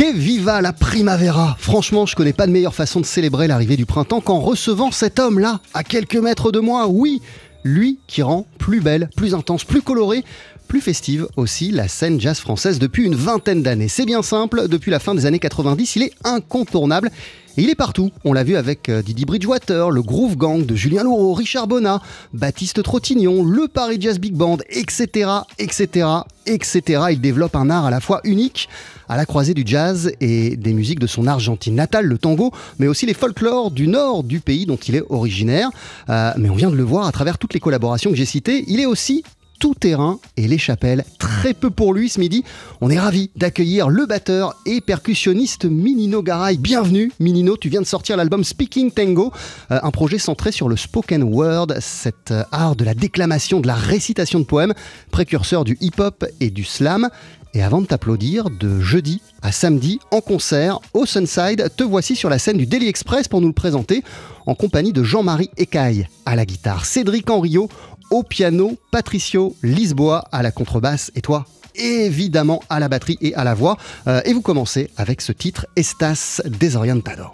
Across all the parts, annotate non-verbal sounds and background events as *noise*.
Que viva la primavera Franchement, je connais pas de meilleure façon de célébrer l'arrivée du printemps qu'en recevant cet homme-là, à quelques mètres de moi. Oui, lui qui rend plus belle, plus intense, plus colorée, plus festive aussi la scène jazz française depuis une vingtaine d'années. C'est bien simple, depuis la fin des années 90, il est incontournable. Et il est partout. On l'a vu avec euh, Didi Bridgewater, le Groove Gang de Julien Laureau, Richard Bonnat, Baptiste Trottignon, le Paris Jazz Big Band, etc., etc., etc. Il développe un art à la fois unique, à la croisée du jazz et des musiques de son Argentine natale, le tango, mais aussi les folklores du nord du pays dont il est originaire. Euh, mais on vient de le voir à travers toutes les collaborations que j'ai citées. Il est aussi tout terrain et les chapelles. Très peu pour lui ce midi. On est ravi d'accueillir le batteur et percussionniste Minino Garay. Bienvenue Minino, tu viens de sortir l'album Speaking Tango, euh, un projet centré sur le spoken word, cet euh, art de la déclamation, de la récitation de poèmes, précurseur du hip-hop et du slam. Et avant de t'applaudir, de jeudi à samedi, en concert, au Sunside, te voici sur la scène du Daily Express pour nous le présenter, en compagnie de Jean-Marie Écaille à la guitare, Cédric Henriot au piano, Patricio Lisboa à la contrebasse et toi évidemment à la batterie et à la voix. Euh, et vous commencez avec ce titre Estas Desorientado.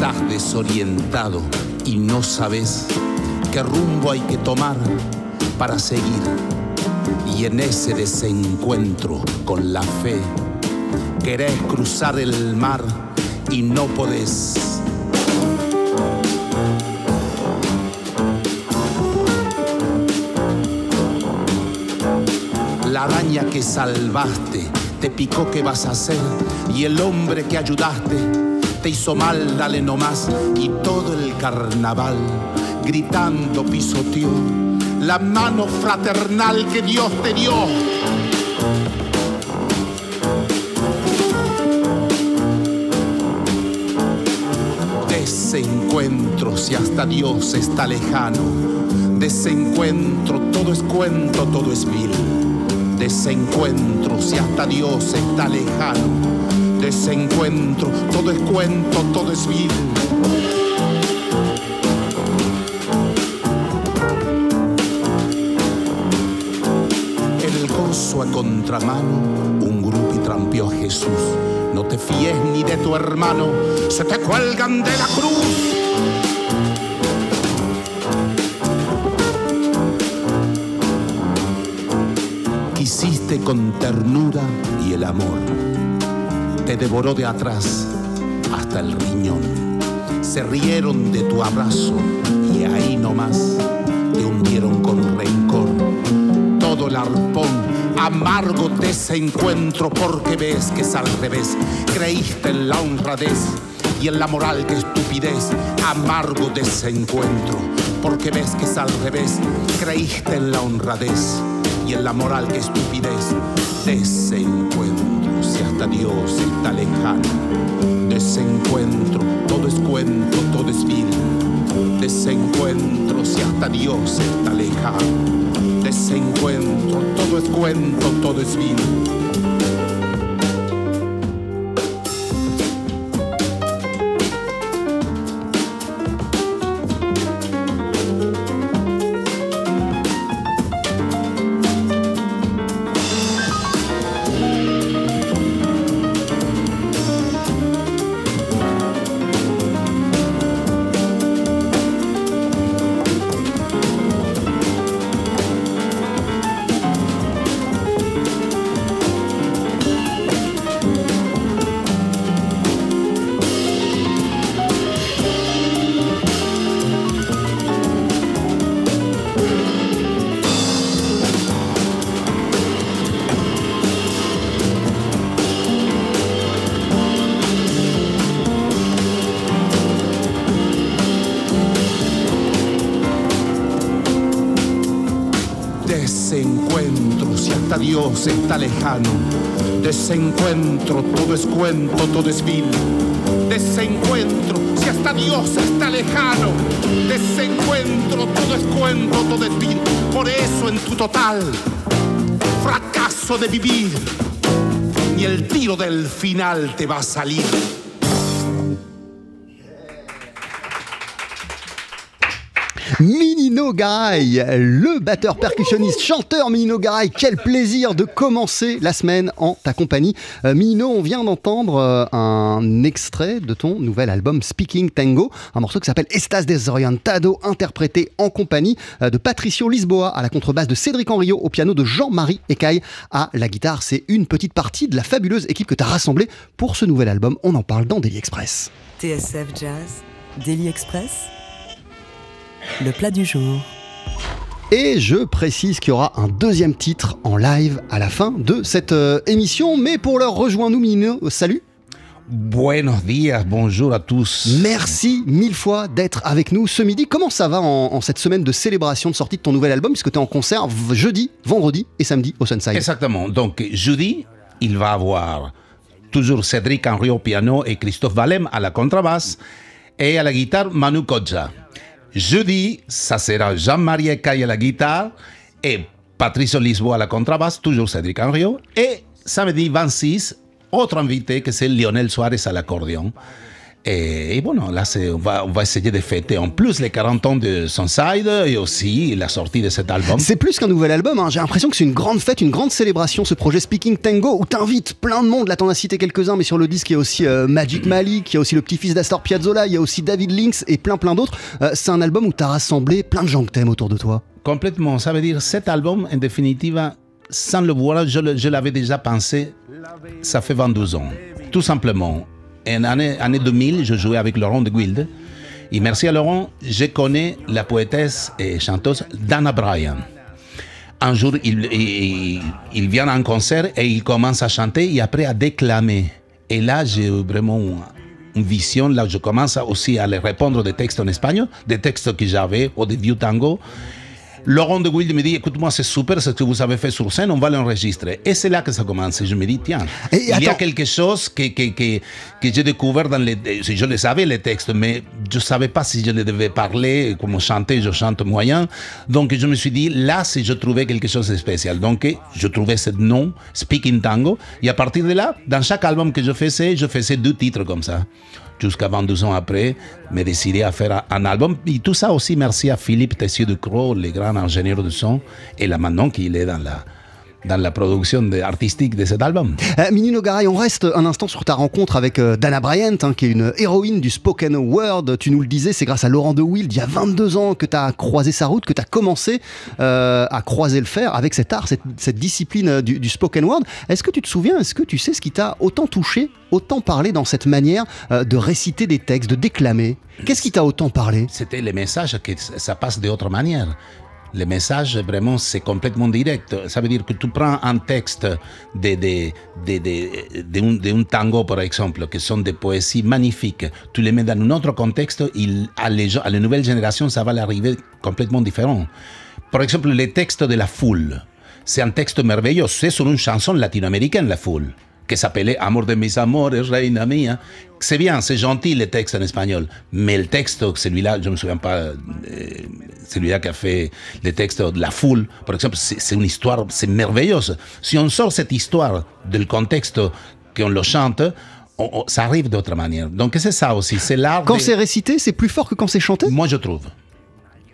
Estás desorientado y no sabes qué rumbo hay que tomar para seguir. Y en ese desencuentro con la fe, querés cruzar el mar y no podés. La araña que salvaste te picó qué vas a hacer y el hombre que ayudaste te hizo mal, dale nomás y todo el carnaval gritando pisoteó la mano fraternal que Dios te dio. Desencuentro si hasta Dios está lejano. Desencuentro, todo es cuento, todo es vil. Desencuentro si hasta Dios está lejano. Desencuentro, todo es cuento, todo es vil. El gozo a contramano, un grupo y trampeó a Jesús. No te fíes ni de tu hermano, se te cuelgan de la cruz. Quisiste con ternura y el amor te devoró de atrás hasta el riñón. Se rieron de tu abrazo y ahí nomás te hundieron con rencor. Todo el arpón amargo desencuentro porque ves que es al revés. Creíste en la honradez y en la moral que estupidez. Amargo desencuentro porque ves que es al revés. Creíste en la honradez y en la moral que estupidez. Hasta Dios está lejano. Desencuentro, todo es cuento, todo es vil. Desencuentro si hasta Dios está lejano. Desencuentro, todo es cuento, todo es vil. Está lejano. Desencuentro, todo es cuento, todo es vil. Desencuentro, si hasta Dios está lejano. Desencuentro, todo es cuento, todo es vil. Por eso en tu total fracaso de vivir, ni el tiro del final te va a salir. Garay, le batteur percussionniste, chanteur Minino Garay, quel plaisir de commencer la semaine en ta compagnie. Euh, on vient d'entendre euh, un extrait de ton nouvel album Speaking Tango, un morceau qui s'appelle Estás Desorientado, interprété en compagnie euh, de Patricio Lisboa à la contrebasse, de Cédric Henriot au piano, de Jean-Marie Ecaille à la guitare. C'est une petite partie de la fabuleuse équipe que tu as rassemblée pour ce nouvel album. On en parle dans Daily Express. TSF Jazz, Daily Express, le plat du jour. Et je précise qu'il y aura un deuxième titre en live à la fin de cette euh, émission. Mais pour l'heure, rejoins-nous, Minino. Salut Buenos días, bonjour à tous. Merci mille fois d'être avec nous ce midi. Comment ça va en, en cette semaine de célébration de sortie de ton nouvel album? Puisque tu es en concert jeudi, vendredi et samedi au Sunside. Exactement. Donc, jeudi, il va avoir toujours Cédric Henry au piano et Christophe Valem à la contrebasse et à la guitare Manu Kodja. Jeudi, ça sera Jean-Marie Ecaille à la guitare et Patricio Lisboa à la contrebasse, toujours Cédric Henriot. Et samedi 26, autre invité que c'est Lionel Suarez à l'accordéon. Et, et bueno, là, on va, on va essayer de fêter en plus les 40 ans de Sunside et aussi la sortie de cet album. C'est plus qu'un nouvel album, hein. j'ai l'impression que c'est une grande fête, une grande célébration, ce projet Speaking Tango, où t'invites plein de monde, là t'en as cité quelques-uns, mais sur le disque il y a aussi euh, Magic *clears throat* Malik, il y a aussi le petit-fils d'Astor Piazzolla, il y a aussi David Lynx et plein plein d'autres. Euh, c'est un album où t'as rassemblé plein de gens que t'aimes autour de toi. Complètement. Ça veut dire cet album, en définitive, sans le voir, je l'avais déjà pensé, ça fait 22 ans. Tout simplement. En année, année 2000, je jouais avec Laurent de Guilde. Et merci à Laurent, je connais la poétesse et chanteuse Dana Bryan. Un jour, il, il, il vient à un concert et il commence à chanter et après à déclamer. Et là, j'ai vraiment une vision, là, je commence aussi à les répondre des textes en espagnol, des textes que j'avais au début tango. Laurent de Guilde me dit, écoute-moi, c'est super ce que vous avez fait sur scène, on va l'enregistrer. Et c'est là que ça commence. Et je me dis, tiens, Et il y a quelque chose que, que, que, que j'ai découvert dans les... Je le savais, les textes, mais je ne savais pas si je les devais parler, comme chanter, je chante moyen. Donc je me suis dit, là, si je trouvais quelque chose de spécial. Donc je trouvais ce nom, Speaking Tango. Et à partir de là, dans chaque album que je faisais, je faisais deux titres comme ça. Jusqu'à 22 ans après, me décidé à faire un album. Et tout ça aussi, merci à Philippe Tessier de Croix, le grand ingénieur de son, et là maintenant qu'il est dans la, dans la production de- artistique de cet album. Euh, Minino Garay, on reste un instant sur ta rencontre avec euh, Dana Bryant, hein, qui est une héroïne du spoken word. Tu nous le disais, c'est grâce à Laurent de Wild, il y a 22 ans, que tu as croisé sa route, que tu as commencé euh, à croiser le fer avec cet art, cette, cette discipline euh, du, du spoken word. Est-ce que tu te souviens, est-ce que tu sais ce qui t'a autant touché, autant parlé dans cette manière de réciter des textes, de déclamer? Qu'est-ce qui t'a autant parlé? C'était les messages que ça passe d'autre manière. Le message, vraiment, c'est complètement direct. Ça veut dire que tu prends un texte de, de, de, de, tango, par exemple, qui sont des poésies magnifiques. Tu les mets dans un autre contexte, il, à, les, à la nouvelle génération, ça va l'arriver complètement différent. Par exemple, les textes de la foule. C'est un texte merveilleux. C'est sur une chanson latino-américaine, la foule, qui s'appelait Amor de mis amores, reina mía. C'est bien, c'est gentil le texte en espagnol. Mais le texte, celui-là, je ne me souviens pas, euh, celui-là qui a fait le texte de la foule, par exemple, c'est une histoire, c'est merveilleuse. Si on sort cette histoire du contexte qu'on le chante, on- on- ça arrive d'autre manière. Donc c'est ça aussi, c'est l'art. Quand c'est récité, c'est plus fort que quand c'est chanté? Moi, je trouve.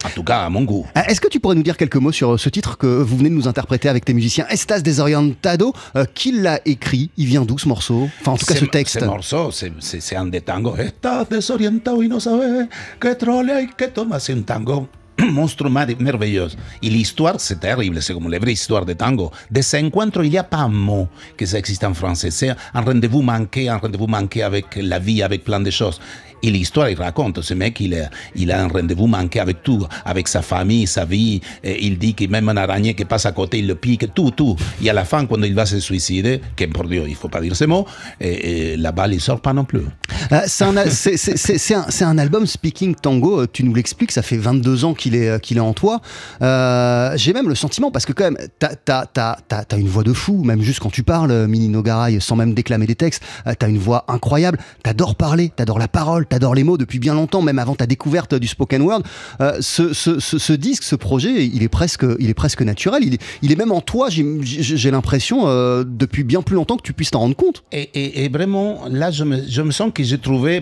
En tout cas, à mon goût. Euh, Est-ce que tu pourrais nous dire quelques mots sur euh, ce titre que vous venez de nous interpréter avec tes musiciens? Estás Desorientado euh, Qui l'a écrit? Il vient d'où ce morceau? Enfin, en tout cas, ce texte. Ce morceau, c'est- un des tangos. Estás desorientado y no sabes qué trole hay que tomar. C'est un tango *clears throat* monstruement merveilleux. Et l'histoire, c'est terrible. C'est comme la vraie histoire de tango. De ce encuentro, il n'y a pas un mot que ça existe en français. C'est un rendez-vous manqué, un rendez-vous manqué avec la vie, avec plein de choses. Et l'histoire, il raconte, ce mec, il a, un rendez-vous manqué avec tout, avec sa famille, sa vie. Et il dit que même un araignée qui passe à côté, il le pique, tout, tout. Et à la fin, quand il va se suicider, que pour Dieu, il faut pas dire ces mots, et, et la balle, il sort pas non plus. Euh, c'est un, album Speaking Tango, euh, tu nous l'expliques, ça fait 22 ans qu'il est, qu'il est en toi. Euh, J'ai même le sentiment, parce que quand même, t'as as, une voix de fou, même juste quand tu parles, Mini Nogaray, sans même déclamer des textes, euh, t'as une voix incroyable, t'adores parler, t'adores la parole, t'adores les mots depuis bien longtemps, même avant ta découverte du spoken word. Euh, ce, disque, ce projet, il est presque, il est presque naturel, il est, même en toi, j'ai l'impression, euh, depuis bien plus longtemps que tu puisses t'en rendre compte. Et, vraiment, là, je me, sens que j'ai trouvé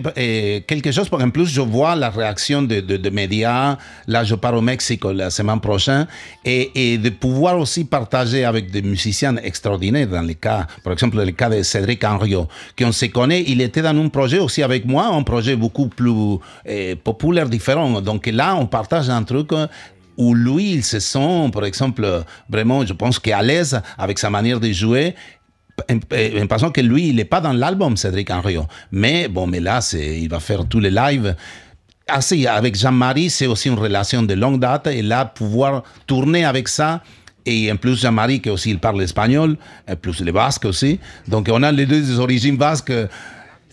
quelque chose, en plus, je vois la réaction de, de, médias, là, je pars au Mexique la semaine prochaine, et, de pouvoir aussi partager avec des musiciens extraordinaires dans les cas, par exemple, le cas de Cédric Henriot, qu'on se connaît, il était dans un projet aussi avec moi, un projet beaucoup plus eh, populaire, différent. Donc là, on partage un truc où lui, il se sent, par exemple, vraiment, je pense qu'à l'aise avec sa manière de jouer. En, que lui, il n'est pas dans l'album, Cédric Henriot. Mais bon, mais là, il va faire tous les lives. Ah avec Jean-Marie, c'est aussi une relation de longue date. Et là, pouvoir tourner avec ça, et en plus, Jean-Marie, qui aussi il parle espagnol, plus le basque aussi. Donc, on a les deux origines basques.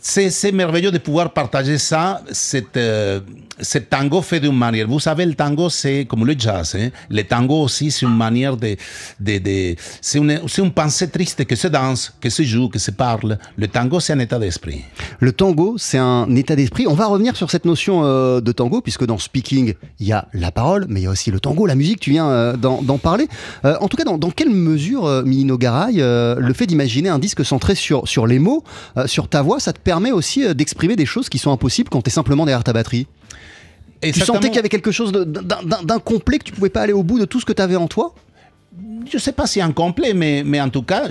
C'est merveilleux de pouvoir partager ça, cette, euh, tango fait d'une manière. Vous savez, le tango, c'est comme le jazz. Hein? Le tango aussi, c'est une manière de. de, de c'est une, une, pensée triste que se danse, que se joue, que se parle. Le tango, c'est un état d'esprit. Le tango, c'est un état d'esprit. On va revenir sur cette notion euh, de tango, puisque dans speaking, il y a la parole, mais il y a aussi le tango, la musique. Tu viens euh, d'en parler. En tout cas, dans, dans quelle mesure, Minino Garay, le fait d'imaginer un disque centré sur, sur les mots, sur ta voix, ça te permet aussi d'exprimer des choses qui sont impossibles quand tu es simplement derrière ta batterie tu sentais qu'il y avait quelque chose d'incomplet, que tu pouvais pas aller au bout de tout ce que tu avais en toi? Je sais pas si incomplet, mais, mais en tout cas,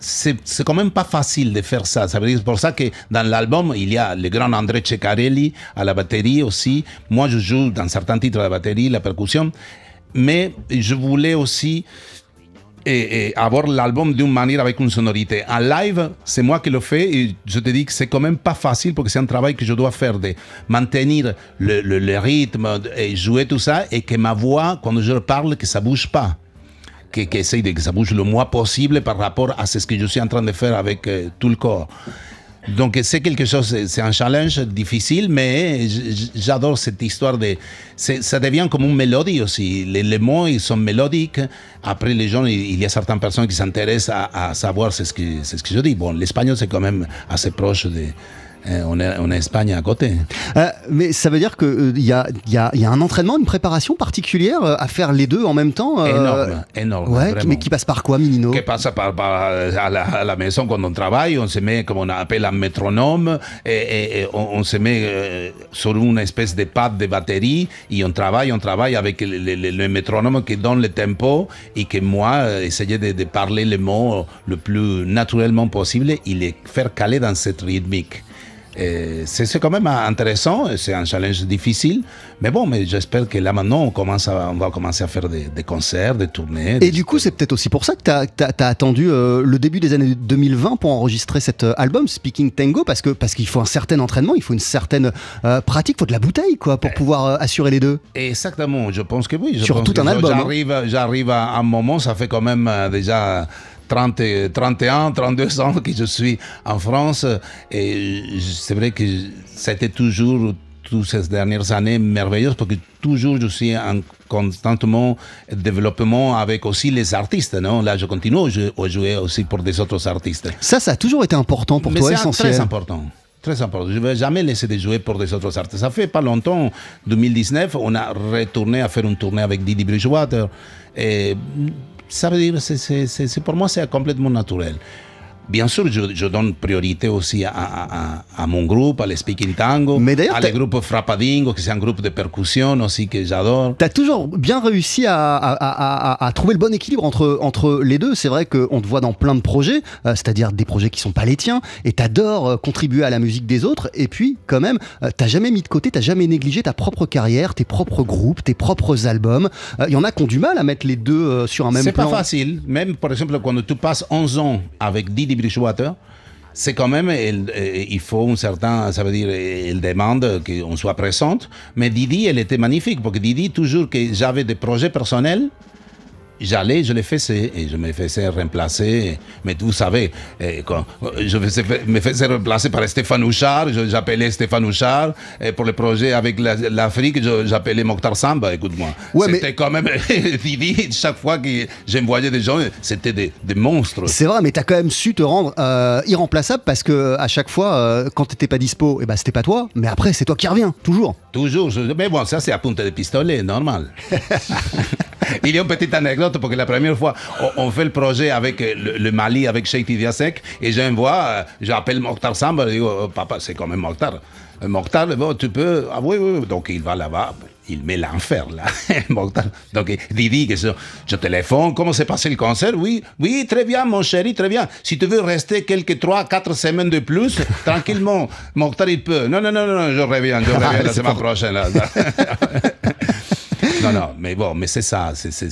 c'est quand même pas facile de faire ça. Ça dire pour ça que dans l'album, il y a le grand André Ceccarelli à la batterie aussi. Moi, je joue dans certains titres la batterie, la percussion. Mais je voulais aussi et, avoir l'album d'une manière avec une sonorité. En live, c'est moi qui le fais et je te dis que c'est quand même pas facile parce que c'est un travail que je dois faire de maintenir le, le, rythme et jouer tout ça et que ma voix, quand je parle, que ça bouge pas. Que, que, de, que ça bouge le moins possible par rapport à ce que je suis en train de faire avec tout le corps. Donc c'est quelque chose, c'est un challenge difficile, mais j'adore cette histoire de... Ça devient comme une mélodie aussi. Les, mots, ils sont mélodiques. Après, les gens, il y a certaines personnes qui s'intéressent à, à, savoir ce que, ce que je dis. Bon, l'espagnol, c'est quand même assez proche de eh, on, est, en Espagne à côté. Euh, mais ça veut dire qu'il euh, y, a, y, a, y, a, un entraînement, une préparation particulière euh, à faire les deux en même temps Énorme, énorme. Ouais, mais qui passe par quoi, Minino Qui passe par, à, la, maison quand on travaille, on se met, comme on appelle, un métronome, et, on, se met sur une espèce de pad de batterie, et on travaille, on travaille avec le, métronome qui donne le tempo, et que moi, essayer de, de parler les mots le plus naturellement possible, et les faire caler dans cette rythmique. C'est quand même intéressant, c'est un challenge difficile, mais bon, mais j'espère que là maintenant on, commence on va commencer à faire des, concerts, des tournées. Et du coup, c'est peut-être aussi pour ça que tu as, attendu euh, le début des années 2020 pour enregistrer cet euh, album, Speaking Tango, parce qu'il parce qu'il faut un certain entraînement, il faut une certaine euh, pratique, il faut de la bouteille quoi, pour pouvoir assurer les deux. Exactement, je pense que oui. Je Sur tout un album. Hein. J'arrive à un moment, ça fait quand même déjà 30, 31, 32 ans que je suis en France. Et c'est vrai que été toujours, toutes ces dernières années, merveilleux parce que toujours je suis en constamment développement avec aussi les artistes. Non? Là, je continue à jouer aussi pour des autres artistes. Ça, ça a toujours été important pour toi, essentiel. Très important. Très important. Je ne vais jamais laisser de jouer pour des autres artistes. Ça fait pas longtemps, 2019, on a retourné à faire une tournée avec Didi Bridgewater. Et ça veut dire, c'est, pour moi, c'est complètement naturel. Bien sûr, je, donne priorité aussi à, mon groupe, à Speaking Tango, à le groupe Frappadingo, qui c'est un groupe de percussion aussi que j'adore. Tu as toujours bien réussi à, trouver le bon équilibre entre, entre les deux. C'est vrai qu'on te voit dans plein de projets, euh, c'est-à-dire des projets qui sont pas les tiens, et tu adores euh, contribuer à la musique des autres. Et puis, quand même, tu euh, t'as jamais mis de côté, t'as jamais négligé ta propre carrière, tes propres groupes, tes propres albums. Il y en a qui ont du mal à mettre les deux sur un même plan. C'est pas facile. Même, par exemple, quand tu passes 11 ans avec Didi C'est quand même, il, faut un certain, ça veut dire, il demande qu'on soit présente. Mais Didi, elle était magnifique, parce que Didi, toujours que j'avais des projets personnels, j'allais, je les faisais et je me faisais remplacer. Mais vous savez, eh, quand je me faisais remplacer par Stéphane Houchard, j'appelais Stéphane Houchard. Et pour le projet avec la- l'Afrique, j'appelais Mokhtar Samba, écoute-moi. Ouais, mais- c'était quand même *laughs* chaque fois que j'envoyais des gens, c'était des, des monstres. C'est vrai, mais t'as quand même su te rendre euh, irremplaçable parce que à chaque fois, euh, quand t'étais pas dispo, eh ben, c'était pas toi, mais après, c'est toi qui reviens, toujours. Toujours. je- Mais bon, ça, c'est à punta de pistolet, normal. *laughs* Il y a une petite anecdote parce que la première fois, on, fait le projet avec euh, le, le Mali, avec Sheikh Tidiasek, et j'envoie, euh, j'appelle Mokhtar Samba, je dis, oh, papa, c'est quand même Mokhtar. Euh, Mokhtar, bon, tu peux. Ah oui, oui, oui. Donc il va là-bas, il met l'enfer, là. *laughs* Donc Didi, que je, téléphone, comment s'est passé le concert? Oui, oui, très bien, mon chéri, très bien. Si tu veux rester quelques 3, 4 semaines de plus, *laughs* tranquillement, Mokhtar, il peut. Non, non, non, non, je reviens, je reviens la semaine prochaine. *laughs* Non, non, mais bon, mais c'est ça. c'est-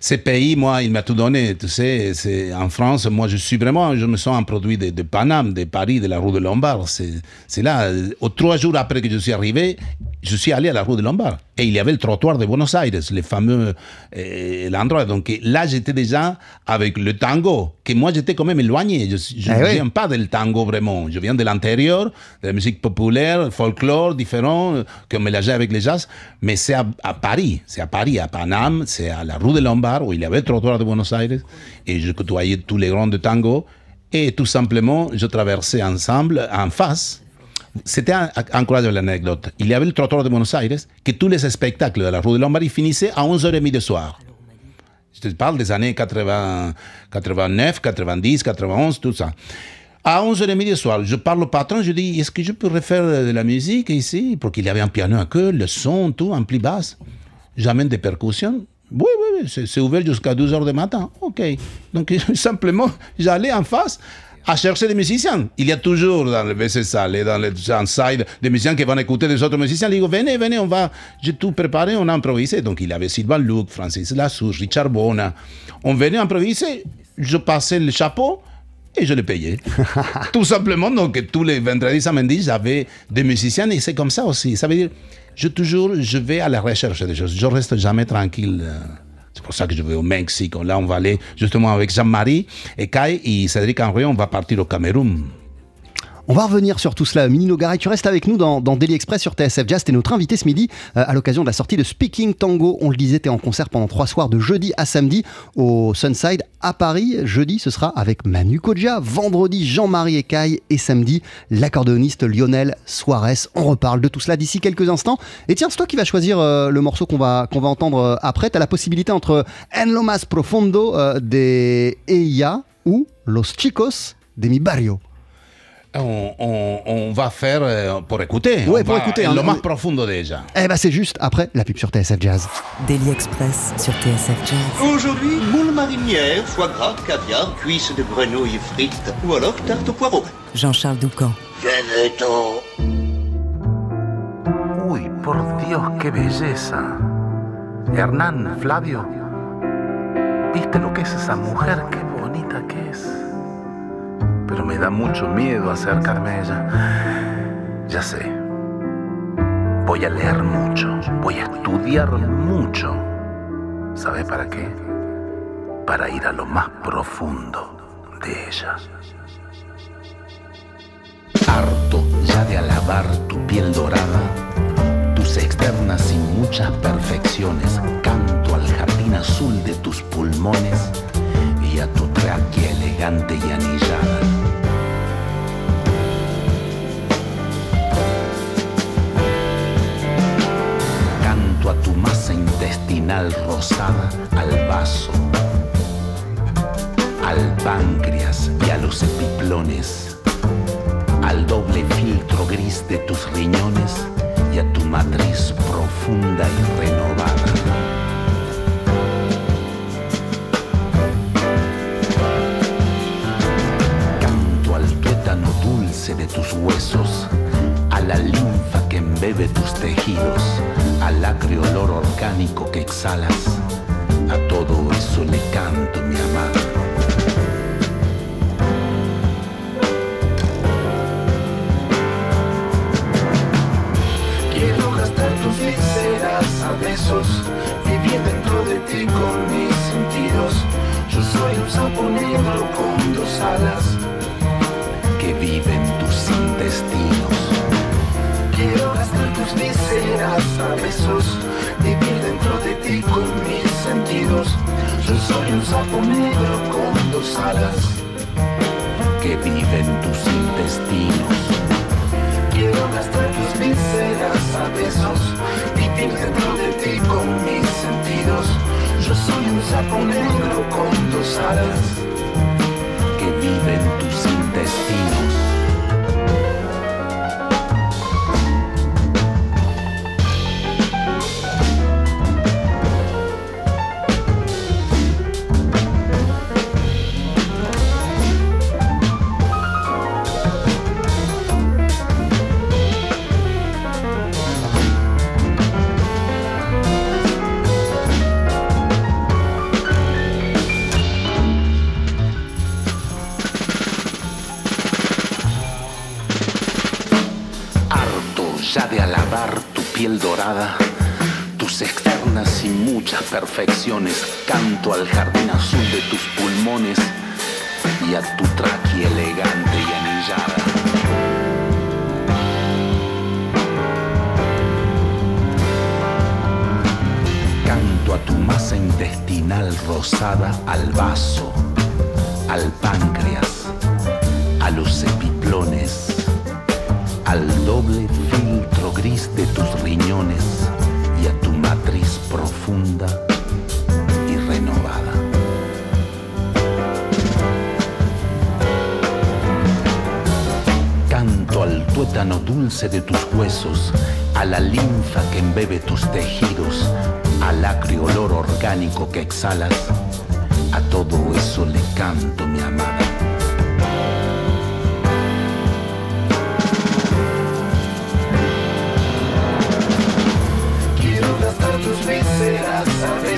Ces pays, moi, il m'a tout donné. Tu sais, c'est en France, moi, je suis vraiment, je me sens un produit de, de Paname, de Paris, de la rue de Lombard. C'est c'est là. euh, Aux trois jours après que je suis arrivé, je suis allé à la rue de Lombard. Et il y avait le trottoir de Buenos Aires, le fameux euh, l'endroit. Donc là, j'étais déjà avec le tango, que moi, j'étais quand même éloigné. Je Eh ne oui. viens pas del tango vraiment. Je viens de l'intérieur, de la musique populaire, folklore différent, euh, qu'on mélangeait avec les jazz. Mais c'est à, à Paris, c'est à Paris, à Paname, c'est à la rue de Lombard, où il y avait le trottoir de Buenos Aires. Et je côtoyais tous les grands de tango. Et tout simplement, je traversais ensemble, en face. C'était incroyable l'anecdote. Il y avait le trottoir de Buenos Aires, que tous les spectacles de la rue de Lombard ils finissaient à 11h30 du soir. Je te parle des années 80, 89, 90, 91, tout ça. À 11h30 du soir, je parle au patron, je dis, est-ce que je peux refaire de la musique ici? Parce qu'il y avait un piano à queue, le son, tout, en plus basse. J'amène des percussions. Oui, oui, oui, c'est- ouvert jusqu'à 12h du matin. OK. Donc, *laughs* simplement, j'allais en face à chercher des musiciens. Il y a toujours dans le WC Salle et dans le inside des musiciens qui vont écouter des autres musiciens. Ils disent, venez, venez, on va, j'ai tout préparé, on a improvisé. Donc, il y avait Sylvain Luc, Francis Lassouche, Richard Bona. On venait improviser, je passais le chapeau et je le payais. *laughs* Tout simplement, donc tous les vendredis, samedis, j'avais des musiciens et c'est comme ça aussi. Ça veut dire, je toujours, je vais à la recherche des choses. Je reste jamais tranquille. euh, C'est pour ça que je vais au Mexique. Là, on va aller justement avec Jean-Marie et Kai et Cédric Henry, on va partir au Cameroun. On va revenir sur tout cela. Mini Nogaray, tu restes avec nous dans, dans Daily Express sur TSF Jazz. T'es notre invité ce midi euh, à l'occasion de la sortie de Speaking Tango. On le disait, t'es en concert pendant trois soirs de jeudi à samedi au Sunside à Paris. Jeudi, ce sera avec Manu Kodja. Vendredi, Jean-Marie Ecaille. Et samedi, l'accordéoniste Lionel Suarez. On reparle de tout cela d'ici quelques instants. Et tiens, c'est toi qui vas choisir euh, le morceau qu'on va, qu'on va entendre euh, après. T'as la possibilité entre En lo más profundo euh, de Eia ou Los Chicos de mi barrio. On, on- on va faire euh, pour écouter. On pour écouter, hein, lo on- más profundo déjà. Eh ben c'est juste après la pub sur TSF Jazz. Daily Express sur TSF Jazz. Aujourd'hui, moule marinière, foie gras, caviar, cuisses de grenouille frites ou alors tarte au poireau. Jean-Charles Doucan. Veneto. Uy, por Dios, qué belleza. Hernán, Flavio, ¿viste lo que es esa mujer? Qué bonita que es. Pero me da mucho miedo acercarme a ella. Ya sé. Voy a leer mucho, voy a estudiar mucho. ¿Sabe para qué? Para ir a lo más profundo de ella. harto ya de alabar tu piel dorada, tus externas y muchas perfecciones, canto al jardín azul de tus pulmones y a tu tráquea elegante y anillada. A tu masa intestinal rosada, al vaso, al páncreas y a los epiplones al doble filtro gris de tus riñones y a tu matriz profunda y renovada. Canto al tuétano dulce de tus huesos, a la linfa que embebe tus tejidos, al acre olor orgánico que exhalas. A todo eso le canto, mi amado. Quiero gastar tus vísceras a besos, vivir dentro de ti con mis sentidos. Yo soy un sapo negro con dos alas que viven tus intestinos besos, vivir dentro de ti con mis sentidos. Yo soy un sapo negro con dos alas que vive en tus intestinos. Quiero gastar tus vísceras a besos, vivir dentro de ti con mis sentidos. Yo soy un sapo negro con dos alas que vive en tus intestinos. Muchas perfecciones, canto al jardín azul de tus pulmones y a tu tráquea elegante y anillada. Canto a tu masa intestinal rosada, al vaso, al páncreas, a los epiplones al doble filtro gris de tus riñones y a tu profunda y renovada. Canto al tuétano dulce de tus huesos, a la linfa que embebe tus tejidos, al acre olor orgánico que exhalas. A todo eso le canto, mi amada.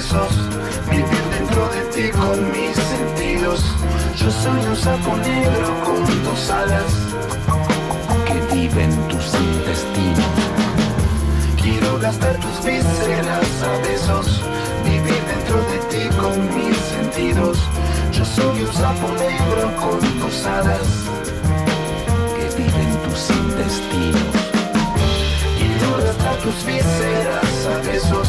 Besos, vivir dentro de ti con mis sentidos. Yo soy un sapo negro con dos alas que vive en tus intestinos. Quiero gastar tus vísceras a besos, vivir dentro de ti con mis sentidos. Yo soy un sapo negro con dos alas que vive en tus intestinos. Quiero gastar tus vísceras a besos,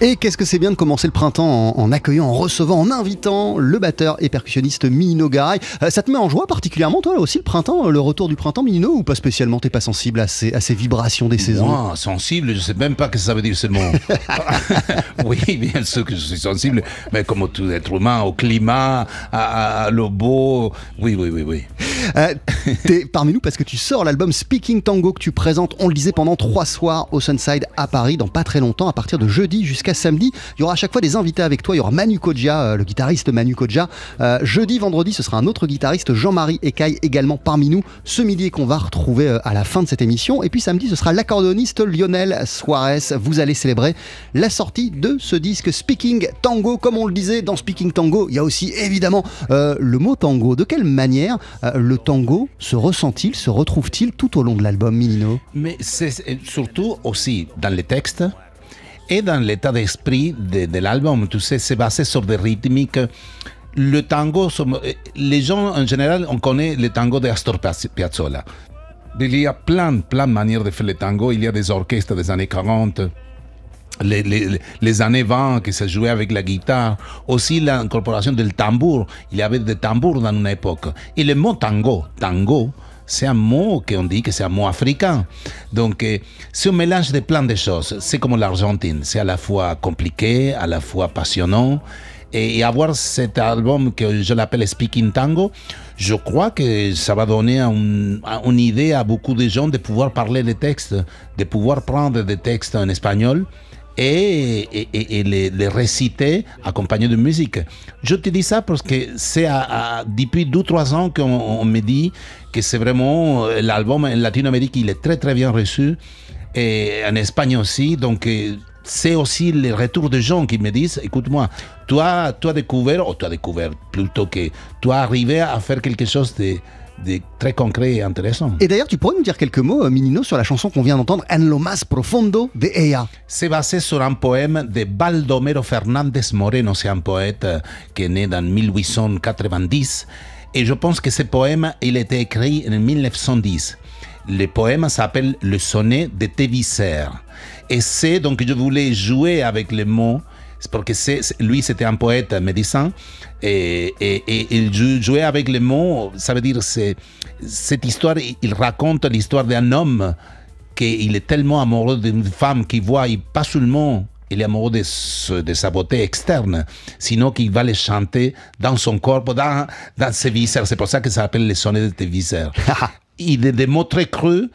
Et qu'est-ce que c'est bien de commencer le printemps en, en accueillant, en recevant, en invitant le batteur et percussionniste Minino Garay. Euh, ça te met en joie particulièrement, toi, là aussi, le printemps, le retour du printemps, Minino, ou pas spécialement? T'es pas sensible à ces, à ces vibrations des saisons? Moi, sensible, je sais même pas ce que ça veut dire ce mot. *laughs* *laughs* oui, bien sûr que je suis sensible, mais comme tout être humain, au climat, à, à l'eau beau. Oui, oui, oui, oui. Euh, T'es parmi nous parce que tu sors l'album Speaking Tango que tu présentes, on le disait, pendant trois soirs au Sunside à Paris, dans pas très longtemps, à partir de jeudi jusqu'à samedi. Il y aura à chaque fois des invités avec toi. Il y aura Manu Kodja, euh, le guitariste Manu Kodja. Euh, jeudi, vendredi, ce sera un autre guitariste, Jean-Marie Ecaille, également parmi nous. Ce midi qu'on va retrouver euh, à la fin de cette émission. Et puis samedi, ce sera l'accordéoniste Lionel Suarez. Vous allez célébrer la sortie de ce disque Speaking Tango. Comme on le disait dans Speaking Tango, il y a aussi évidemment le mot tango. De quelle manière le tango se ressent-il, se retrouve-t-il tout au long de l'album, Minino? Mais c'est surtout aussi dans les textes et dans l'état d'esprit de, l'album. Tu sais, c'est basé sur des rythmiques. Le tango, som- les gens en général, on connaît le tango de Astor Piaz- Piazzolla. Il y a plein, plein de manières de faire le tango. Il y a des orchestres des années 40. Les, les- les années 20 qui se jouaient avec la guitare, aussi l'incorporation du tambour. Il y avait des tambours dans une époque. Et le mot tango, tango, c'est un mot qu'on dit que c'est un mot africain. Donc, euh, c'est un mélange de plein de choses. C'est comme l'Argentine. C'est à la fois compliqué, à la fois passionnant. Et, avoir cet album que je l'appelle Speaking Tango, je crois que ça va donner un- une idée à beaucoup de gens de pouvoir parler des textes, de pouvoir prendre des textes en espagnol et, les, réciter accompagnés de musique. Je te dis ça parce que c'est à- à- depuis 2-3 ans qu'on on me dit que c'est vraiment euh, l'album en Latino-Amérique, il est très très bien reçu et en Espagne aussi. Donc euh, c'est aussi les retours de gens qui me disent, écoute-moi, toi, tu as découvert, ou tu as découvert plutôt que tu as arrivé à faire quelque chose de de très concret et intéressant. Et d'ailleurs, tu pourrais nous dire quelques mots, euh, Minino, sur la chanson qu'on vient d'entendre, En lo más profundo de ella. C'est basé sur un poème de Baldomero Fernández Moreno, c'est un poète euh, qui est né dans 1890. Et je pense que ce poème, il a été écrit en 1910. Le poème s'appelle Le sonnet de Tévisser. Et c'est donc je voulais jouer avec les mots parce que lui c'était un poète médecin et, il jou- jouait avec les mots. Ça veut dire cette histoire. il- raconte l'histoire d'un homme qu'il est tellement amoureux d'une femme qu'il voit pas seulement il est amoureux de, sa beauté externe, sinon qu'il va les chanter dans son corps, dans, dans ses viscères. C'est pour ça que ça s'appelle les sonnets de tes viscères. *laughs* Et de, des mots très creux,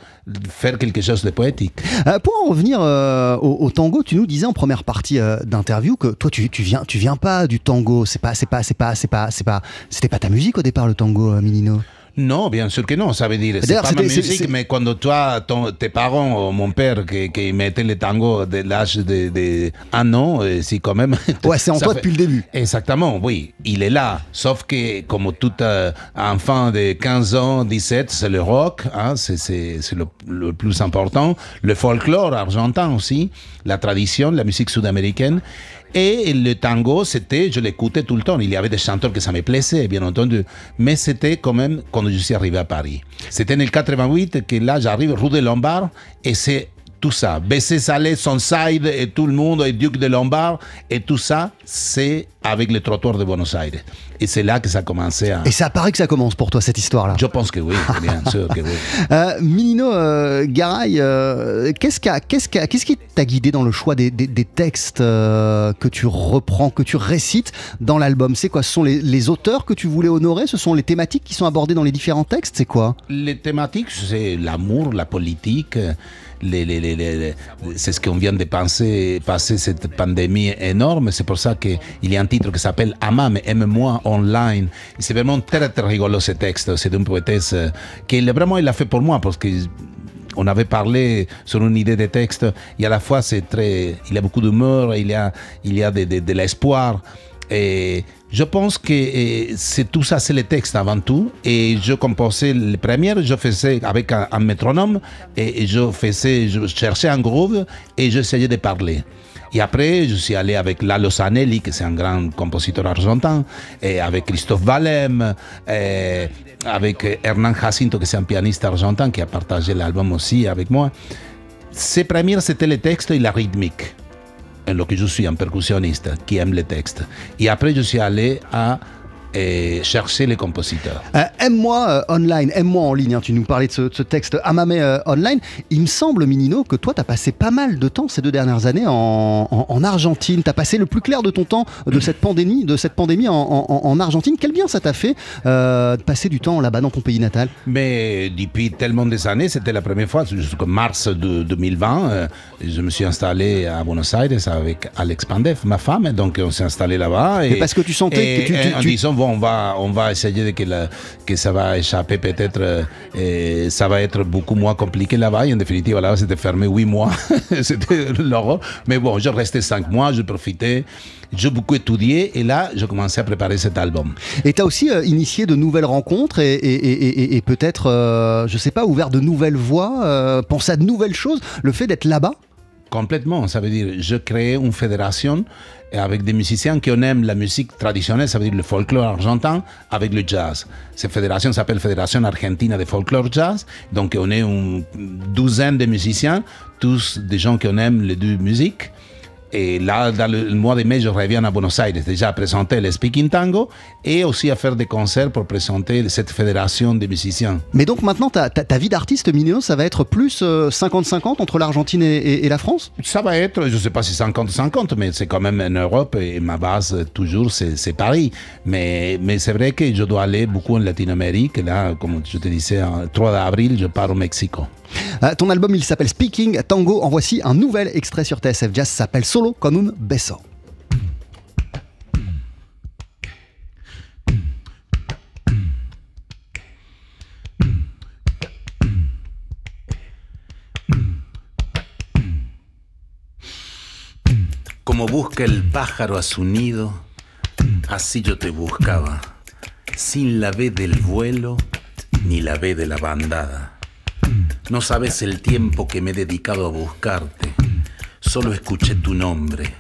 faire quelque chose de poétique. Euh, pour en revenir euh, au, tango, tu nous disais en première partie euh, d'interview que toi, tu, tu viens, tu viens pas du tango. C'est pas, c'est pas, c'est pas, c'est pas, c'est pas, c'était pas ta musique au départ le tango, Minino. Non, bien sûr que non, ça veut dire, c'est pas ma musique, mais quand toi, ton- tes parents, mon père, qui, qui mettait le tango de l'âge de, de un an, c'est quand même... *laughs* Ouais, c'est en toi fait- depuis le début. Exactement, oui, il est là. Sauf que, comme tout euh, enfant de 15 ans, 17, c'est le rock, hein, c'est, c'est, c'est le, le plus important. Le folklore argentin aussi, la tradition, la musique sud-américaine. Et le tango, c'était, je l'écoutais tout le temps. Il y avait des chanteurs que ça me plaisait, bien entendu. Mais c'était quand même quand je suis arrivé à Paris. C'était en le 88 que là, j'arrive rue de Lombard et c'est tout ça. Bessé Salé, Sonside et tout le monde, et Duc de Lombard, et tout ça, c'est avec le trottoir de Buenos Aires. Et c'est là que ça a commencé à... Et ça paraît que ça commence pour toi cette histoire-là. Je pense que oui, bien *laughs* sûr que oui. Euh, Minino euh, Garay, euh, qu'est-ce, qui t'a guidé dans le choix des, des- des textes euh, que tu reprends, que tu récites dans l'album? C'est quoi? Ce sont les, les auteurs que tu voulais honorer? Ce sont les thématiques qui sont abordées dans les différents textes? C'est quoi? Les thématiques, c'est l'amour, la politique, les, les- les- les- les- c'est ce qu'on vient de penser, passer cette pandémie énorme. C'est pour ça qu'il y a un titre qui s'appelle Amame, aime-moi online. C'est vraiment très, très rigolo ce texte. C'est d'une poétesse qui vraiment il l'a fait pour moi parce que on avait parlé sur une idée de texte et à la fois c'est très, il y a beaucoup d'humour, il y a, il y a de, l'espoir. Et je pense que eh, c'est tout ça, c'est le texte avant tout. Et je composais les premières, je faisais avec un, métronome et je faisais, je cherchais un groove et j'essayais de parler. Et après, je suis allé avec Lalo Sanelli, qui c'est un grand compositeur argentin, avec Christophe Valem, avec Hernán Jacinto, qui c'est un pianiste argentin qui a partagé l'album aussi avec moi. Ces premières, c'était le texte et la rythmique. En lo que je suis un percussionniste qui aime les textes. Et après, je suis allé à eh, chercher les compositeurs. Euh, Aime-moi euh, online, aime-moi en ligne. hein. Tu nous parlais de ce, de ce texte Amame euh, online. Il me semble, Minino, que toi, tu as passé pas mal de temps ces deux dernières années en, en- en Argentine. Tu as passé le plus clair de ton temps de cette pandémie, de cette pandémie en, en- en Argentine. Quel bien ça t'a fait euh, de passer du temps là-bas dans ton pays natal? Mais depuis tellement des années, c'était la première fois, jusqu'en mars de 2020, euh, je me suis installé à Buenos Aires avec Alex Pandev, ma femme, donc on s'est installé là-bas. Mais parce que tu sentais et- que tu- tu- et en disant, on va, on va essayer de que, que ça va échapper peut-être, euh, et ça va être beaucoup moins compliqué là-bas. Et en définitive, là-bas, c'était fermé huit mois. *laughs* c'était l'horreur. Mais bon, je restais cinq mois, je profitais, j'ai beaucoup étudié, et là, je commençais à préparer cet album. Et tu as aussi euh, initié de nouvelles rencontres et- et peut-être, euh, je sais pas, ouvert de nouvelles voies, euh, pensé à de nouvelles choses. Le fait d'être là-bas Complètement, ça veut dire je crée une fédération avec des musiciens qui aiment la musique traditionnelle, ça veut dire le folklore argentin avec le jazz. Cette fédération s'appelle Fédération Argentina de Folklore Jazz, donc on est une douzaine de musiciens, tous des gens qui aiment les deux musiques. Et là, dans le, mois de mai, je reviens à Buenos Aires déjà à présenter le Speaking Tango et aussi à faire des concerts pour présenter cette fédération de musiciens. Mais donc maintenant, ta, ta- ta vie d'artiste, Minino, ça va être plus euh, 50-50 entre l'Argentine et, et- et la France? Ça va être, je ne sais pas si 50-50, mais c'est quand même en Europe et ma base, euh, toujours, c'est Paris. Mais, mais c'est vrai que je dois aller beaucoup en Latine-Amérique. Là, comme je te disais, le 3 avril, je pars au Mexique. Euh, Ton album, il s'appelle Speaking Tango. En voici un nouvel extrait sur TSF Jazz. S'appelle Solo con un beso. Como busca el pájaro a su nido, así yo te buscaba, sin la vez del vuelo ni la B de la bandada. No sabes el tiempo que me he dedicado a buscarte. Solo escuché tu nombre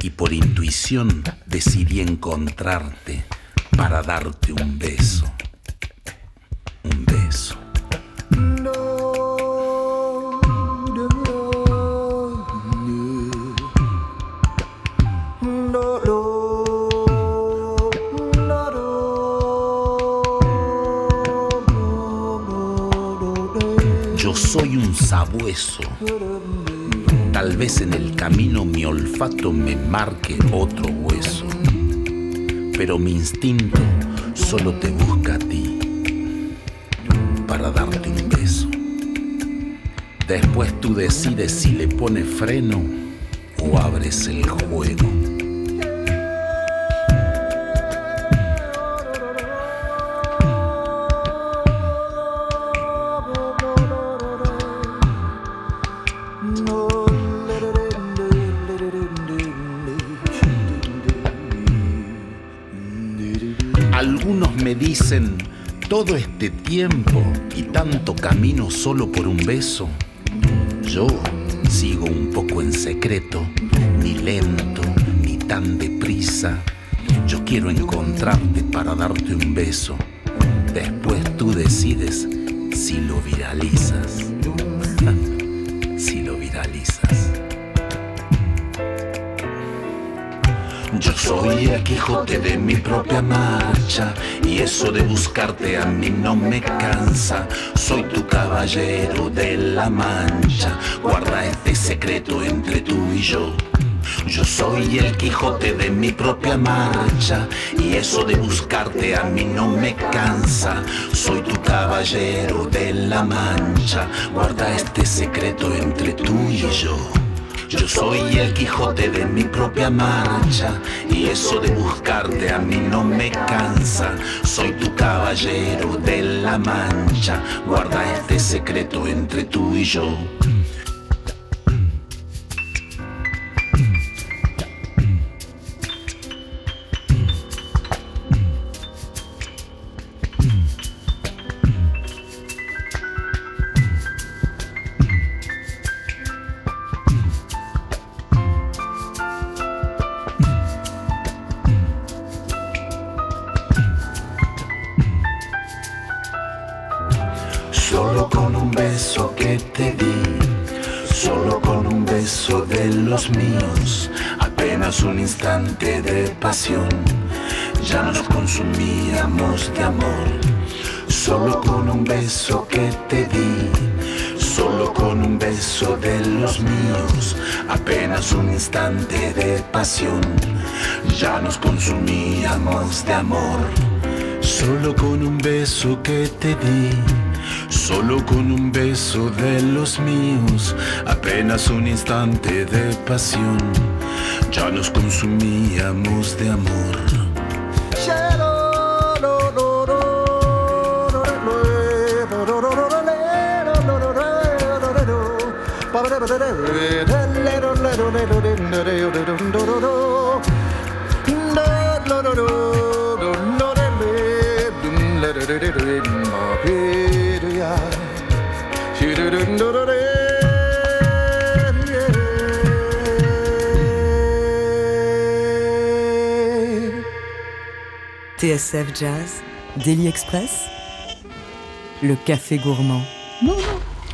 y por intuición decidí encontrarte para darte un beso. Tal vez en el camino mi olfato me marque otro hueso. Pero mi instinto solo te busca a ti para darte un beso. Después tú decides si le pones freno o abres el juego. Dicen, todo este tiempo y tanto camino solo por un beso. Yo sigo un poco en secreto, ni lento, ni tan deprisa. Yo quiero encontrarte para darte un beso. Después tú decides si lo viralizas. *laughs* soy el Quijote de mi propia marcha y eso de buscarte a mí no me cansa. Soy tu caballero de la mancha, guarda este secreto entre tú y yo. Yo soy el Quijote de mi propia marcha y eso de buscarte a mí no me cansa. Soy tu caballero de la mancha, guarda este secreto entre tú y yo. Yo soy el Quijote de mi propia marcha y eso de buscarte a mí no me cansa. Soy tu caballero de la mancha, guarda este secreto entre tú y yo. Un instante de pasión, ya nos consumíamos de amor. Solo con un beso que te di, solo con un beso de los míos, apenas un instante de pasión, ya nos consumíamos de amor. Solo con un beso que te di, solo con un beso de los míos, apenas un instante de pasión, ya nos consumíamos de amor. TSF Jazz, Daily Express, le café gourmand.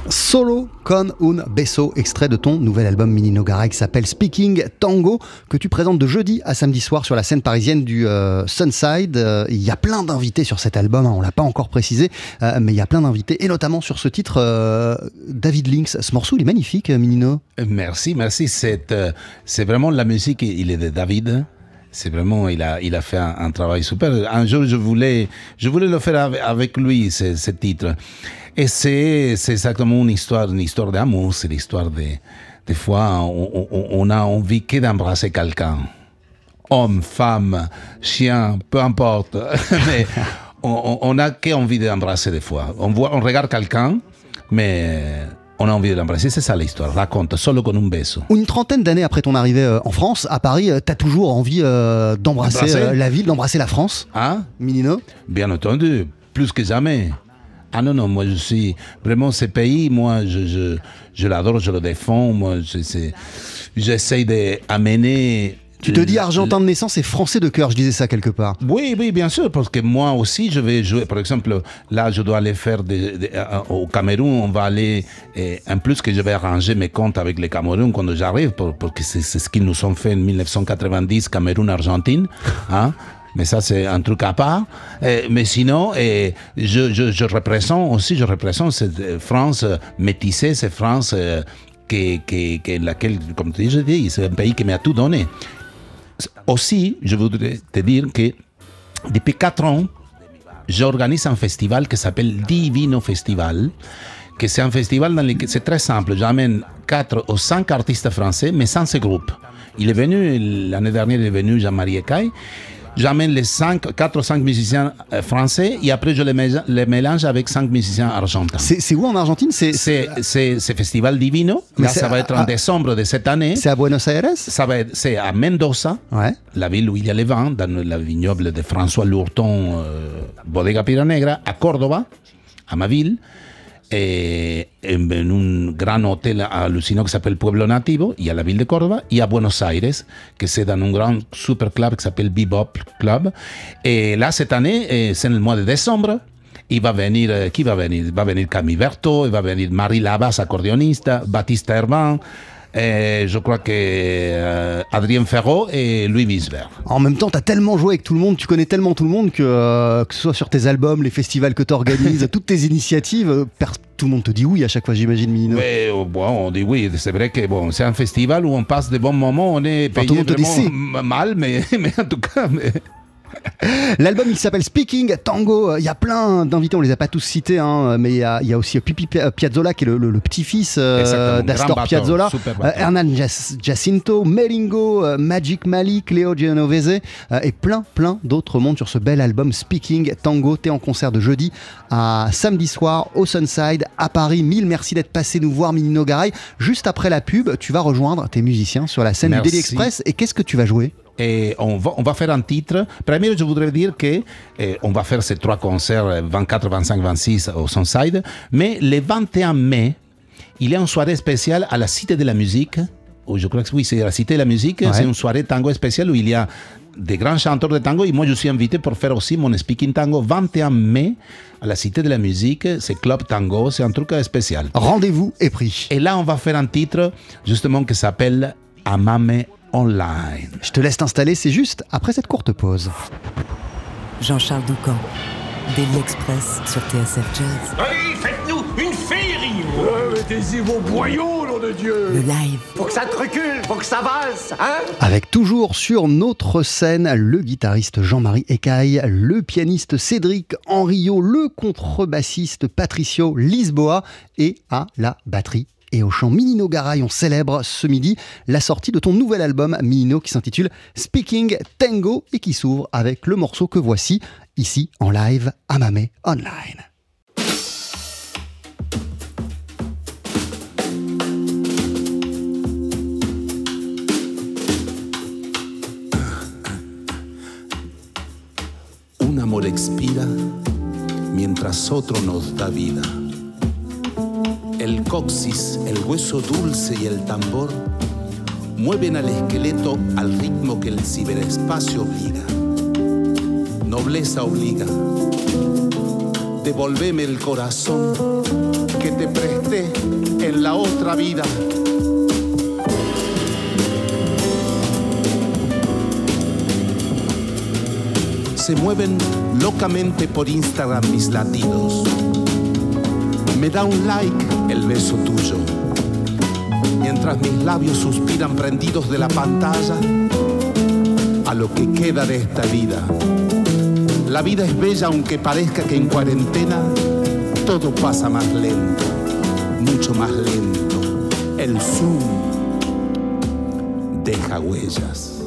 Solo con un beso, extrait de ton nouvel album Mini Nogara qui s'appelle Speaking Tango, que tu présentes de jeudi à samedi soir sur la scène parisienne du euh, Sunside. Euh, Il y a plein d'invités sur cet album, hein, on l'a pas encore précisé, euh, mais il y a plein d'invités, et notamment sur ce titre, euh, David Lynx. Ce morceau, il est magnifique, Minino. Merci, merci. C'est euh, c'est vraiment la musique, il est de David. C'est vraiment, il a, il a fait un, un travail super. Un jour, je voulais, je voulais le faire avec, lui, ce, ce titre. Et c'est c'est exactement une histoire, une histoire d'amour. C'est l'histoire des, des fois, on, on, on a envie que d'embrasser quelqu'un. Homme, femme, chien, peu importe. *laughs* Mais on, on a qu'envie d'embrasser des fois. On, voit, on regarde quelqu'un, mais on a envie de l'embrasser. C'est ça l'histoire. Raconte, solo con un beso. Une trentaine d'années après ton arrivée euh, en France, à Paris, euh, t'as toujours envie euh, d'embrasser euh, la ville, d'embrasser la France, Hein Minino Bien entendu, plus que jamais. Ah non, non, moi je suis vraiment ce pays, moi je, je, je l'adore, je le défends, moi je- c'est- j'essaie d'amener. Tu te dis argentin de naissance et français de cœur, je disais ça quelque part. Oui, oui, bien sûr, parce que moi aussi, je vais jouer. Par exemple, là, je dois aller faire des, des- euh, au Cameroun. On va aller. Et en plus, que je vais arranger mes comptes avec le Cameroun quand j'arrive, parce que c'est ce qu'ils nous ont fait en 1990, Cameroun-Argentine. *laughs* Hein? Mais ça, c'est un truc à part. Euh, mais sinon, euh, je, je, je représente aussi, je représente cette euh, France euh, métissée, cette France euh, qui, qui, qui- laquelle, comme tu dis, c'est un pays qui m'a tout donné. Aussi, je voudrais te dire que depuis quatre ans, j'organise un festival qui s'appelle Divino Festival, que c'est un festival dans lequel c'est très simple. J'amène quatre ou cinq artistes français, mais sans ce groupe. Il est venu, l'année dernière, il est venu Jean-Marie Ecaille. J'amène les cinq, quatre ou cinq musiciens euh, français et après je les, mé- les mélange avec cinq musiciens argentins. C'est où en Argentine? C'est Festival Divino. Mais Là, ça va être en à- décembre de cette année. c'est à Buenos Aires? Ça va être, c'est à Mendoza, Ouais. la ville où il y a les vins, dans la vignoble de François Lourton, euh, Bodega Pira Negra, à Córdoba, à ma ville, et en, en un grand hôtel hallucinant qui s'appelle Pueblo Nativo, y a la ville de Córdoba, y a Buenos Aires, que c'est dans un grand super club qui s'appelle Bebop Club. Et là, cette année, eh, c'est le mois de décembre, il va venir, eh, qui va venir Il va venir Camille Berto, il va venir Marie Labas, accordéoniste, Baptiste Herban, eh, je crois que euh, Adrien Ferraud et Louis Wiesberg. En même temps, t'as tellement joué avec tout le monde, tu connais tellement tout le monde que, euh, que ce soit sur tes albums, les festivals que t'organises, *laughs* toutes tes initiatives, euh, tout le monde te dit oui à chaque fois, j'imagine, Minino. Mais euh, bon, on dit oui, c'est vrai que bon, c'est un festival où on passe de bons moments, on est Enfin, tout payé le monde te dit si. mal, mais, *laughs* mais en tout cas, mais- L'album il s'appelle Speaking Tango. Il y a plein d'invités, on les a pas tous cités, hein, mais il y a, il y a aussi Pipi Pi- Piazzolla qui est le, le- le petit-fils euh, d'Astor super euh. Hernan Jac- Jacinto, Melingo, euh, Magic Malik, Léo Genovese euh, et plein plein d'autres mondes sur ce bel album Speaking Tango. T'es en concert de jeudi à samedi soir au Sunside à Paris. Mille merci d'être passé nous voir, Minino Garay. Juste après la pub, tu vas rejoindre tes musiciens sur la scène Merci. du Daily Express. Et qu'est-ce que tu vas jouer? Et on va, on va faire un titre. Premièrement, je voudrais dire que eh, on va faire ces trois concerts, eh, 24, 25, 26 au Sunside. Mais le 21 mai, il y a une soirée spéciale à la Cité de la Musique. Ou je crois que oui, c'est la Cité de la Musique. Ouais. C'est une soirée tango spéciale où il y a des grands chanteurs de tango. Et moi, je suis invité pour faire aussi mon speaking tango 21 mai à la Cité de la Musique. C'est Club Tango. C'est un truc eh, spécial. Rendez-vous est pris. Et là, on va faire un titre justement qui s'appelle Amame Online. Je te laisse t'installer, c'est juste après cette courte pause. Jean-Charles Doucan, Daily Express sur TSF Jazz. Allez, faites-nous une féerie Mettez-y vos boyaux, nom de Dieu Le live, Faut que ça te recule, faut que ça valse, hein Avec toujours sur notre scène le guitariste Jean-Marie Ecaille, le pianiste Cédric Henriot, le contrebassiste Patricio Lisboa et à la batterie. Et au chant Minino Garay, on célèbre ce midi la sortie de ton nouvel album Minino qui s'intitule Speaking Tango et qui s'ouvre avec le morceau que voici ici en live à Mamé Online. Un amor expira mientras otro nos da vida. El coxis, el hueso dulce y el tambor mueven al esqueleto al ritmo que el ciberespacio obliga. Nobleza obliga. Devolveme el corazón que te presté en la otra vida. Se mueven locamente por Instagram mis latidos. Me da un like el beso tuyo. Mientras mis labios suspiran prendidos de la pantalla a lo que queda de esta vida. La vida es bella aunque parezca que en cuarentena todo pasa más lento, mucho más lento. El Zoom deja huellas.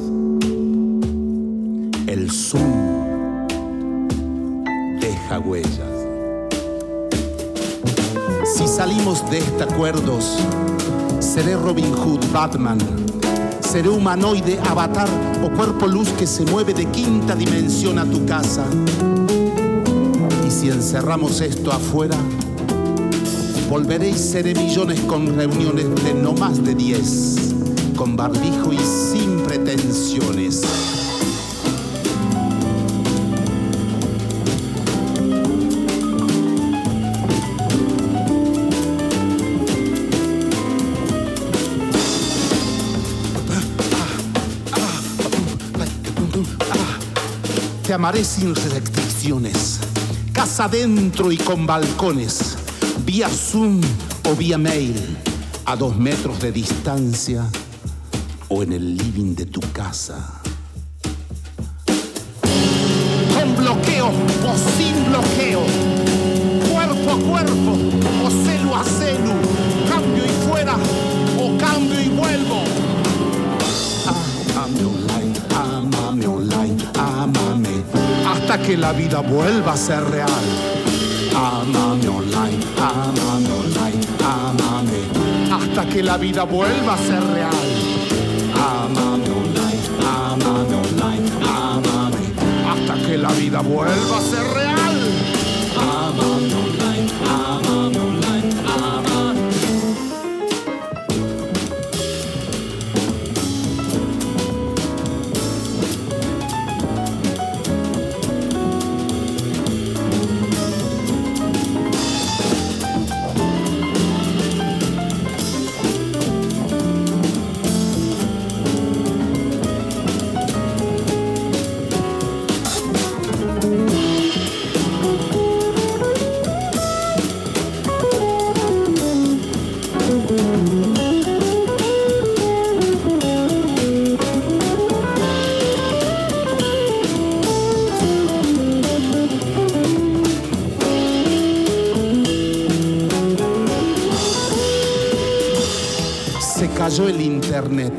El Zoom deja huellas. Si salimos de este acuerdos, seré Robin Hood, Batman, seré humanoide, avatar o cuerpo luz que se mueve de quinta dimensión a tu casa. Y si encerramos esto afuera, volveré y seré millones con reuniones de no más de diez, con barbijo y sin pretensiones. Amaré sin restricciones, casa adentro y con balcones, vía Zoom o vía mail, a dos metros de distancia o en el living de tu casa. Con bloqueo o sin bloqueo, cuerpo a cuerpo o celu a celu, que la vida vuelva a ser real. Amame online, amame online, amame, hasta que la vida vuelva a ser real. Amame online, amame online, amame, hasta que la vida vuelva a ser real. El internet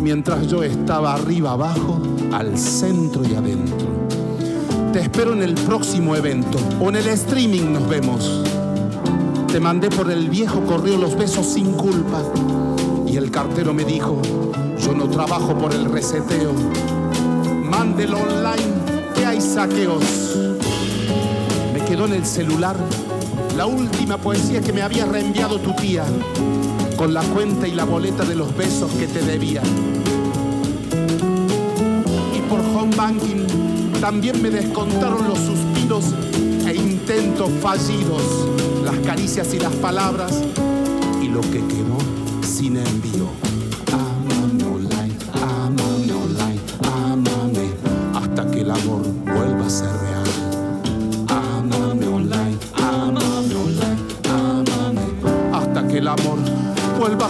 mientras yo estaba arriba, abajo, al centro y adentro. Te espero en el próximo evento o en el streaming nos vemos. Te mandé por el viejo correo los besos sin culpa y el cartero me dijo, yo no trabajo por el reseteo. Mándelo online, que hay saqueos. Me quedó en el celular la última poesía que me había reenviado tu tía con la cuenta y la boleta de los besos que te debía. Y por home banking también me descontaron los suspiros e intentos fallidos, las caricias y las palabras y lo que quedó sin envío.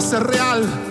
Ser real.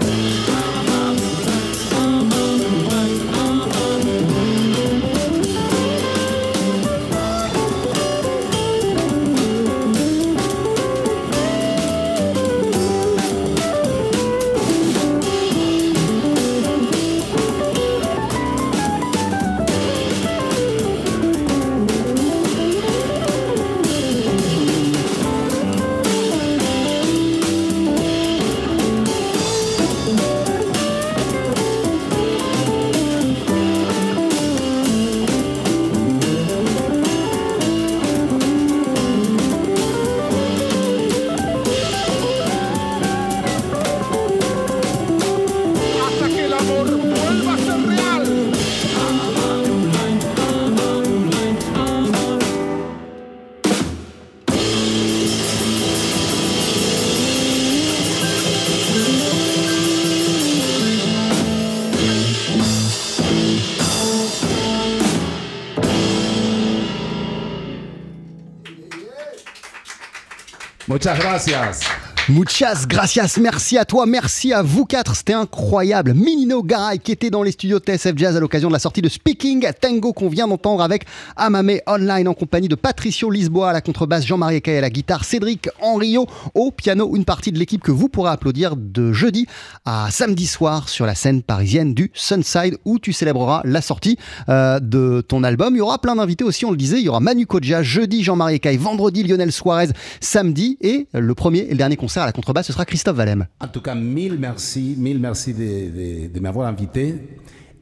Muchas gracias. Muchas gracias, merci à toi, merci à vous quatre, c'était incroyable. Minino Garay qui était dans les studios TSF Jazz à l'occasion de la sortie de Speaking Tango qu'on vient d'entendre avec Amame Online en compagnie de Patricio Lisboa à la contrebasse, Jean-Marie Ecaille à la guitare, Cédric Henriot au piano, une partie de l'équipe que vous pourrez applaudir de jeudi à samedi soir sur la scène parisienne du Sunside où tu célébreras la sortie euh, de ton album. Il y aura plein d'invités aussi, on le disait, il y aura Manu Kodja jeudi, Jean-Marie Ecaille, vendredi Lionel Suarez, samedi et le premier et le dernier concert à la contrebasse, ce sera Christophe Valem. En tout cas, mille merci, mille merci de, de- de m'avoir invité.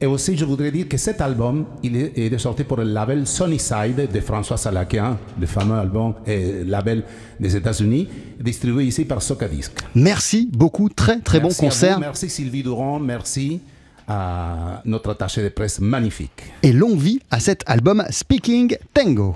Et aussi, je voudrais dire que cet album, il est, il est sorti pour le label Sunnyside de François Salakian, le fameux album et label des États-Unis, distribué ici par Socadisc. Merci beaucoup, très très Merci bon à concert. vous, merci Sylvie Durand, merci à notre attaché de presse magnifique. Et longue vie à cet album Speaking Tango.